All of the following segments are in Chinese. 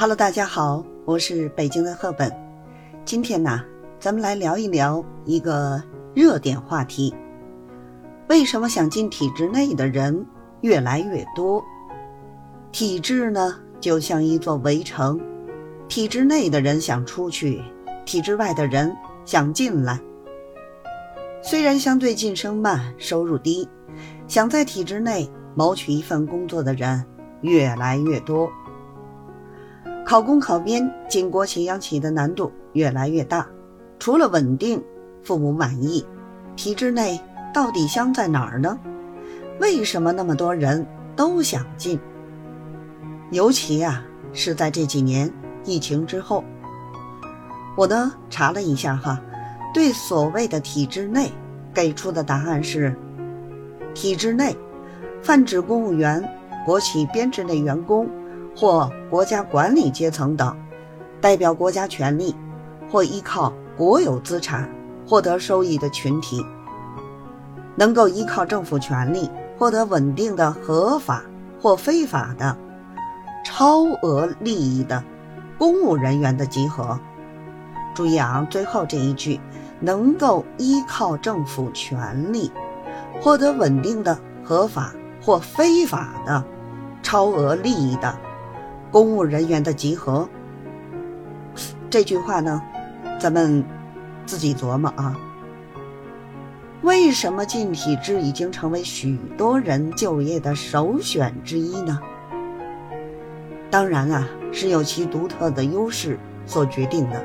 Hello，大家好，我是北京的赫本。今天呢，咱们来聊一聊一个热点话题：为什么想进体制内的人越来越多？体制呢，就像一座围城，体制内的人想出去，体制外的人想进来。虽然相对晋升慢、收入低，想在体制内谋取一份工作的人越来越多。考公考编进国企央企的难度越来越大，除了稳定、父母满意，体制内到底香在哪儿呢？为什么那么多人都想进？尤其啊，是在这几年疫情之后，我呢查了一下哈，对所谓的体制内给出的答案是：体制内泛指公务员、国企编制内员工。或国家管理阶层等，代表国家权力或依靠国有资产获得收益的群体，能够依靠政府权力获得稳定的合法或非法的超额利益的公务人员的集合。注意啊，最后这一句，能够依靠政府权力获得稳定的合法或非法的超额利益的。公务人员的集合，这句话呢，咱们自己琢磨啊。为什么进体制已经成为许多人就业的首选之一呢？当然啊，是有其独特的优势所决定的。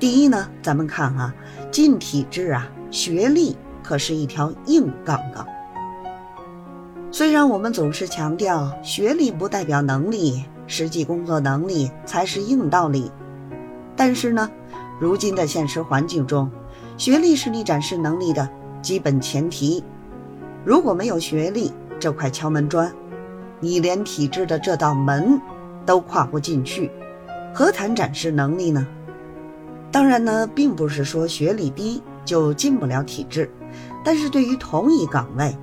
第一呢，咱们看啊，进体制啊，学历可是一条硬杠杠。虽然我们总是强调学历不代表能力，实际工作能力才是硬道理，但是呢，如今的现实环境中，学历是你展示能力的基本前提。如果没有学历这块敲门砖，你连体制的这道门都跨不进去，何谈展示能力呢？当然呢，并不是说学历低就进不了体制，但是对于同一岗位，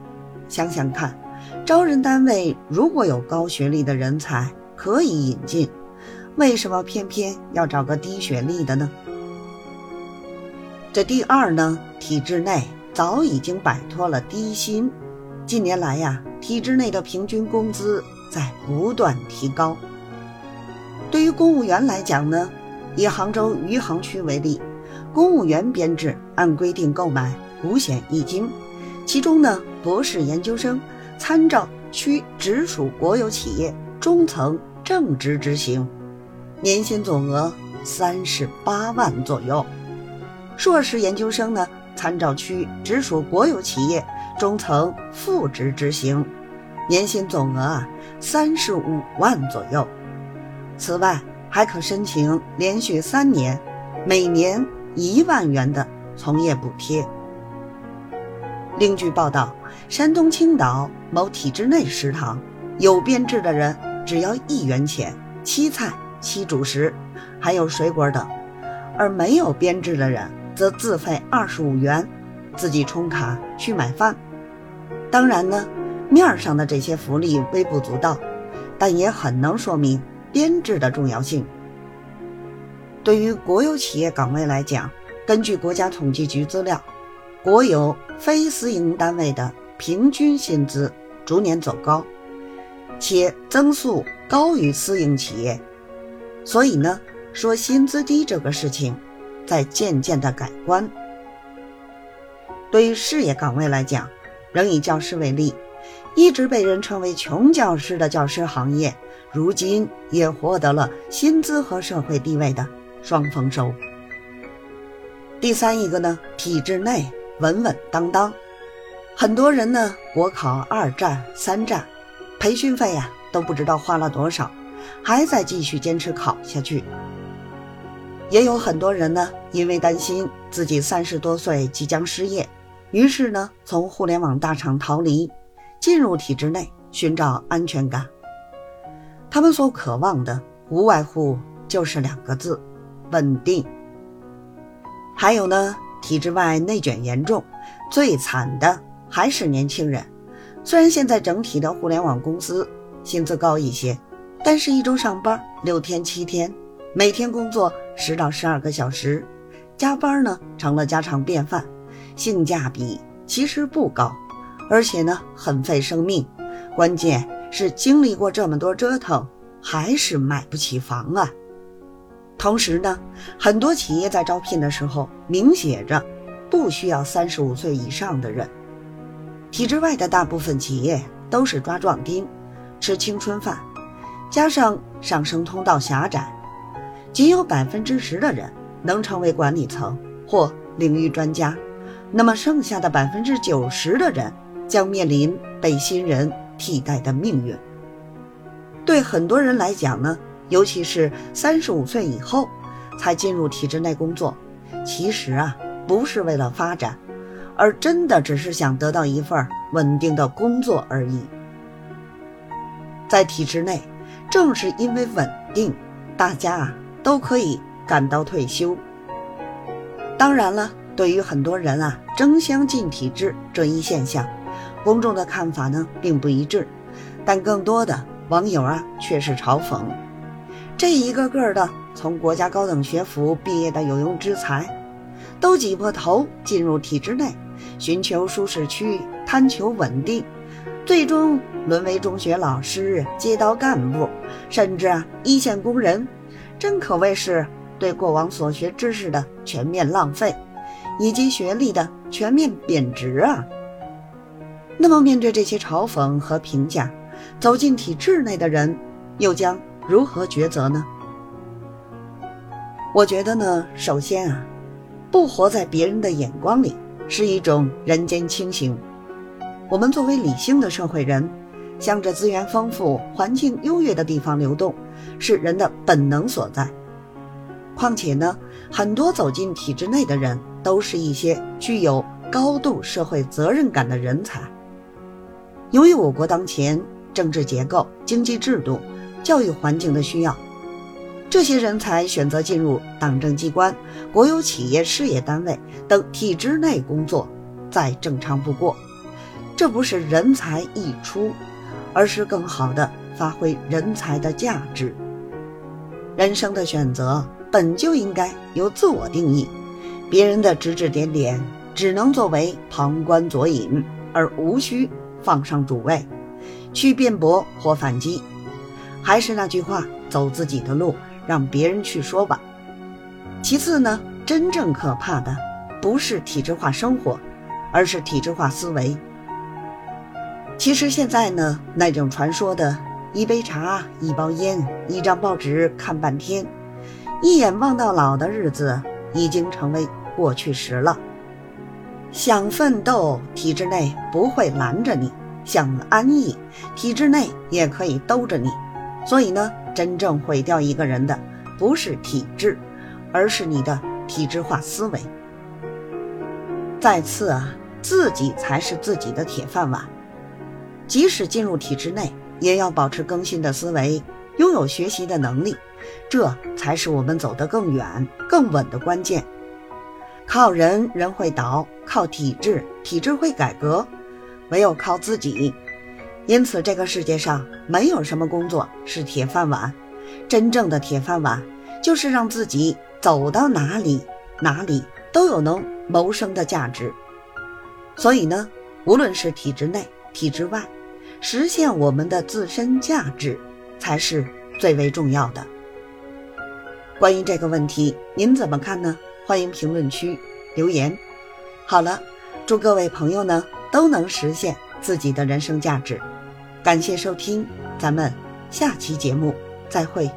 想想看。招人单位如果有高学历的人才可以引进，为什么偏偏要找个低学历的呢？这第二呢，体制内早已经摆脱了低薪，近年来呀，体制内的平均工资在不断提高。对于公务员来讲呢，以杭州余杭区为例，公务员编制按规定购买五险一金，其中呢，博士研究生。参照区直属国有企业中层正职执行，年薪总额三十八万左右；硕士研究生呢，参照区直属国有企业中层副职执行，年薪总额啊三十五万左右。此外，还可申请连续三年每年一万元的从业补贴。另据报道，山东青岛某体制内食堂，有编制的人只要一元钱，七菜七主食，还有水果等；而没有编制的人则自费二十五元，自己充卡去买饭。当然呢，面上的这些福利微不足道，但也很能说明编制的重要性。对于国有企业岗位来讲，根据国家统计局资料。国有非私营单位的平均薪资逐年走高，且增速高于私营企业，所以呢，说薪资低这个事情在渐渐的改观。对于事业岗位来讲，仍以教师为例，一直被人称为“穷教师”的教师行业，如今也获得了薪资和社会地位的双丰收。第三一个呢，体制内。稳稳当当，很多人呢，国考二战、三战，培训费呀都不知道花了多少，还在继续坚持考下去。也有很多人呢，因为担心自己三十多岁即将失业，于是呢，从互联网大厂逃离，进入体制内寻找安全感。他们所渴望的，无外乎就是两个字：稳定。还有呢？体制外内卷严重，最惨的还是年轻人。虽然现在整体的互联网公司薪资高一些，但是，一周上班六天七天，每天工作十到十二个小时，加班呢成了家常便饭，性价比其实不高，而且呢很费生命。关键是经历过这么多折腾，还是买不起房啊。同时呢，很多企业在招聘的时候明写着，不需要三十五岁以上的人。体制外的大部分企业都是抓壮丁，吃青春饭，加上上升通道狭窄，仅有百分之十的人能成为管理层或领域专家，那么剩下的百分之九十的人将面临被新人替代的命运。对很多人来讲呢，尤其是三十五岁以后才进入体制内工作，其实啊，不是为了发展。而真的只是想得到一份稳定的工作而已。在体制内，正是因为稳定，大家啊都可以感到退休。当然了，对于很多人啊争相进体制这一现象，公众的看法呢并不一致，但更多的网友啊却是嘲讽这一个个的从国家高等学府毕业的有用之才，都挤破头进入体制内。寻求舒适区，贪求稳定，最终沦为中学老师、街道干部，甚至一线工人，真可谓是对过往所学知识的全面浪费，以及学历的全面贬值啊！那么，面对这些嘲讽和评价，走进体制内的人又将如何抉择呢？我觉得呢，首先啊，不活在别人的眼光里。是一种人间清醒。我们作为理性的社会人，向着资源丰富、环境优越的地方流动，是人的本能所在。况且呢，很多走进体制内的人，都是一些具有高度社会责任感的人才。由于我国当前政治结构、经济制度、教育环境的需要。这些人才选择进入党政机关、国有企业事业单位等体制内工作，再正常不过。这不是人才溢出，而是更好的发挥人才的价值。人生的选择本就应该由自我定义，别人的指指点点只能作为旁观佐引，而无需放上主位，去辩驳或反击。还是那句话，走自己的路。让别人去说吧。其次呢，真正可怕的不是体制化生活，而是体制化思维。其实现在呢，那种传说的一杯茶、一包烟、一张报纸看半天，一眼望到老的日子，已经成为过去时了。想奋斗，体制内不会拦着你；想安逸，体制内也可以兜着你。所以呢。真正毁掉一个人的，不是体制，而是你的体制化思维。再次啊，自己才是自己的铁饭碗。即使进入体制内，也要保持更新的思维，拥有学习的能力，这才是我们走得更远、更稳的关键。靠人人会倒，靠体制体制会改革，唯有靠自己。因此，这个世界上没有什么工作是铁饭碗，真正的铁饭碗就是让自己走到哪里哪里都有能谋生的价值。所以呢，无论是体制内、体制外，实现我们的自身价值才是最为重要的。关于这个问题，您怎么看呢？欢迎评论区留言。好了，祝各位朋友呢都能实现。自己的人生价值，感谢收听，咱们下期节目再会。